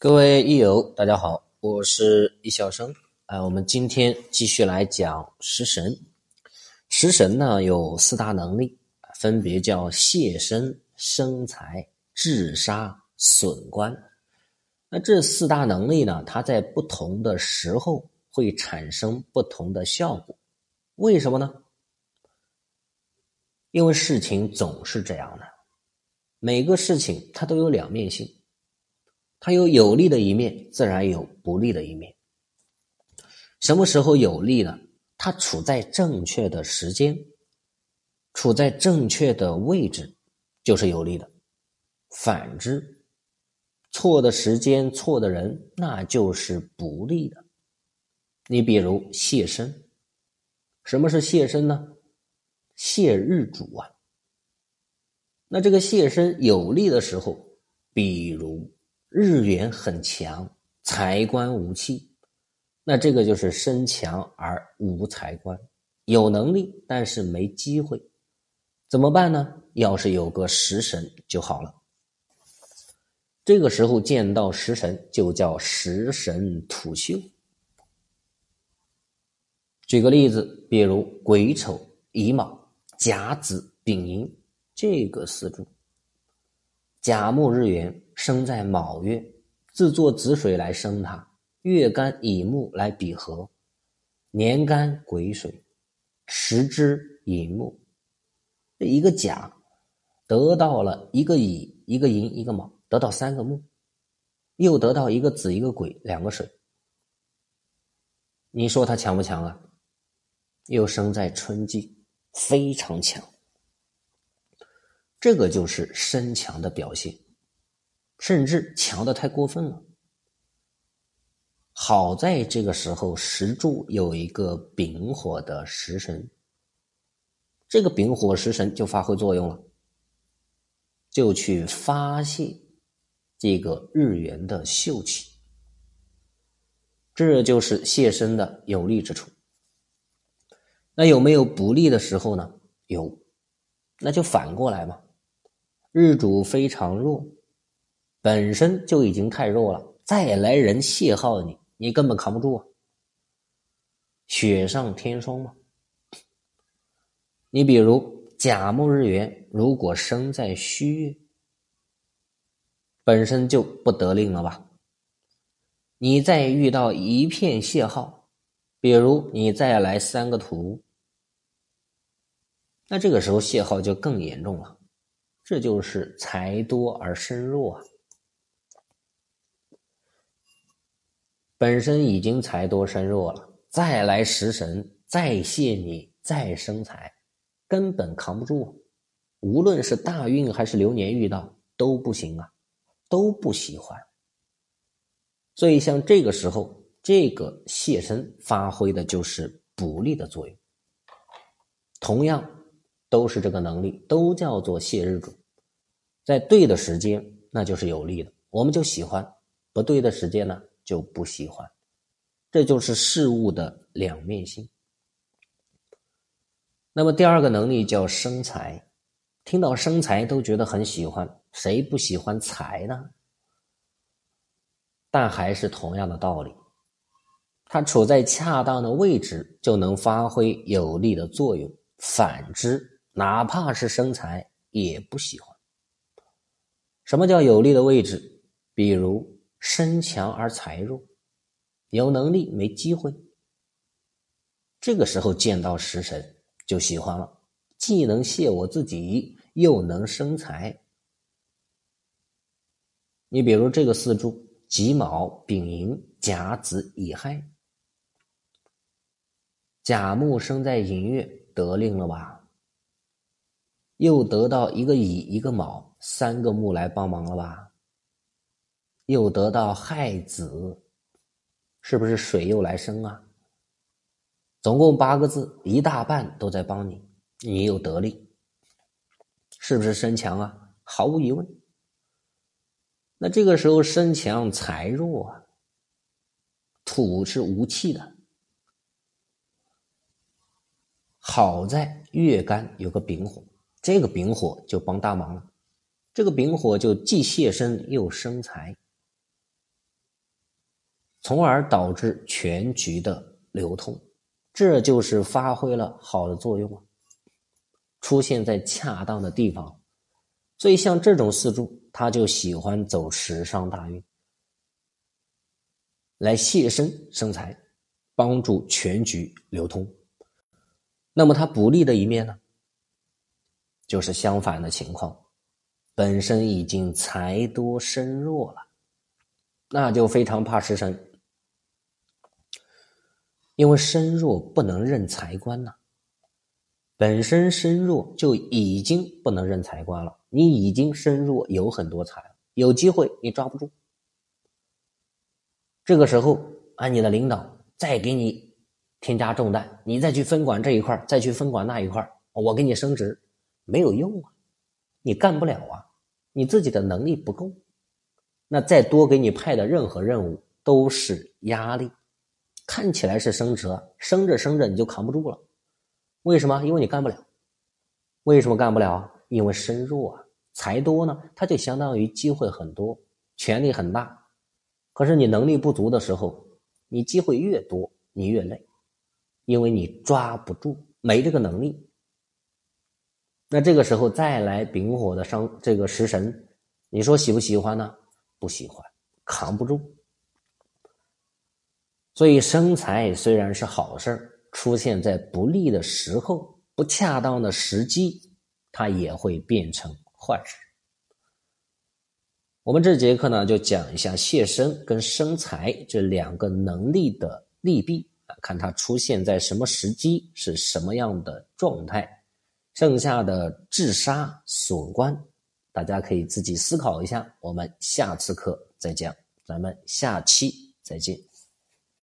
各位益友，大家好，我是易小生。啊，我们今天继续来讲食神。食神呢有四大能力，分别叫泄身、生财、治杀、损官。那这四大能力呢，它在不同的时候会产生不同的效果。为什么呢？因为事情总是这样的，每个事情它都有两面性。它有有利的一面，自然有不利的一面。什么时候有利呢？它处在正确的时间，处在正确的位置，就是有利的。反之，错的时间、错的人，那就是不利的。你比如谢身，什么是谢身呢？谢日主啊。那这个谢身有利的时候，比如。日元很强，财官无气，那这个就是身强而无财官，有能力但是没机会，怎么办呢？要是有个食神就好了。这个时候见到食神就叫食神土秀。举个例子，比如癸丑、乙卯、甲子、丙寅这个四柱。甲木日元生在卯月，自作子水来生它；月干乙木来比合，年干癸水，时支寅木。这一个甲得到了一个乙、一个寅、一个卯，得到三个木，又得到一个子、一个癸、两个水。你说他强不强啊？又生在春季，非常强。这个就是身强的表现，甚至强的太过分了。好在这个时候，石柱有一个丙火的食神，这个丙火食神就发挥作用了，就去发泄这个日元的秀气，这就是泄身的有利之处。那有没有不利的时候呢？有，那就反过来嘛。日主非常弱，本身就已经太弱了，再来人泄耗你，你根本扛不住啊！雪上添霜嘛。你比如甲木日元，如果生在戌月，本身就不得令了吧？你再遇到一片泄耗，比如你再来三个土，那这个时候泄耗就更严重了。这就是财多而身弱啊！本身已经财多身弱了，再来食神，再泄你，再生财，根本扛不住。无论是大运还是流年遇到都不行啊，都不喜欢。所以像这个时候，这个泄身发挥的就是补利的作用。同样。都是这个能力，都叫做谢日主，在对的时间，那就是有利的，我们就喜欢；不对的时间呢，就不喜欢。这就是事物的两面性。那么第二个能力叫生财，听到生财都觉得很喜欢，谁不喜欢财呢？但还是同样的道理，它处在恰当的位置，就能发挥有利的作用；反之，哪怕是生财也不喜欢。什么叫有利的位置？比如身强而财弱，有能力没机会。这个时候见到食神就喜欢了，既能泄我自己，又能生财。你比如这个四柱：己卯、丙寅、甲子、乙亥。甲木生在寅月，得令了吧？又得到一个乙一个卯三个木来帮忙了吧？又得到亥子，是不是水又来生啊？总共八个字，一大半都在帮你，你又得力，是不是身强啊？毫无疑问。那这个时候身强财弱啊，土是无气的，好在月干有个丙火。这个丙火就帮大忙了，这个丙火就既泄身又生财。从而导致全局的流通，这就是发挥了好的作用啊！出现在恰当的地方，所以像这种四柱，他就喜欢走时尚大运，来泄身生财，帮助全局流通。那么它不利的一面呢，就是相反的情况，本身已经财多身弱了，那就非常怕食神。因为身弱不能认财官呐，本身身弱就已经不能认财官了。你已经身弱，有很多财，有机会你抓不住。这个时候，啊，你的领导再给你添加重担，你再去分管这一块再去分管那一块我给你升职，没有用啊，你干不了啊，你自己的能力不够，那再多给你派的任何任务都是压力。看起来是升职，升着升着你就扛不住了，为什么？因为你干不了。为什么干不了？因为身弱啊。财多呢，它就相当于机会很多，权力很大。可是你能力不足的时候，你机会越多，你越累，因为你抓不住，没这个能力。那这个时候再来丙火的伤这个食神，你说喜不喜欢呢？不喜欢，扛不住。所以生财虽然是好事出现在不利的时候、不恰当的时机，它也会变成坏事。我们这节课呢，就讲一下谢生跟生财这两个能力的利弊啊，看它出现在什么时机，是什么样的状态。剩下的治沙损官，大家可以自己思考一下。我们下次课再讲，咱们下期再见。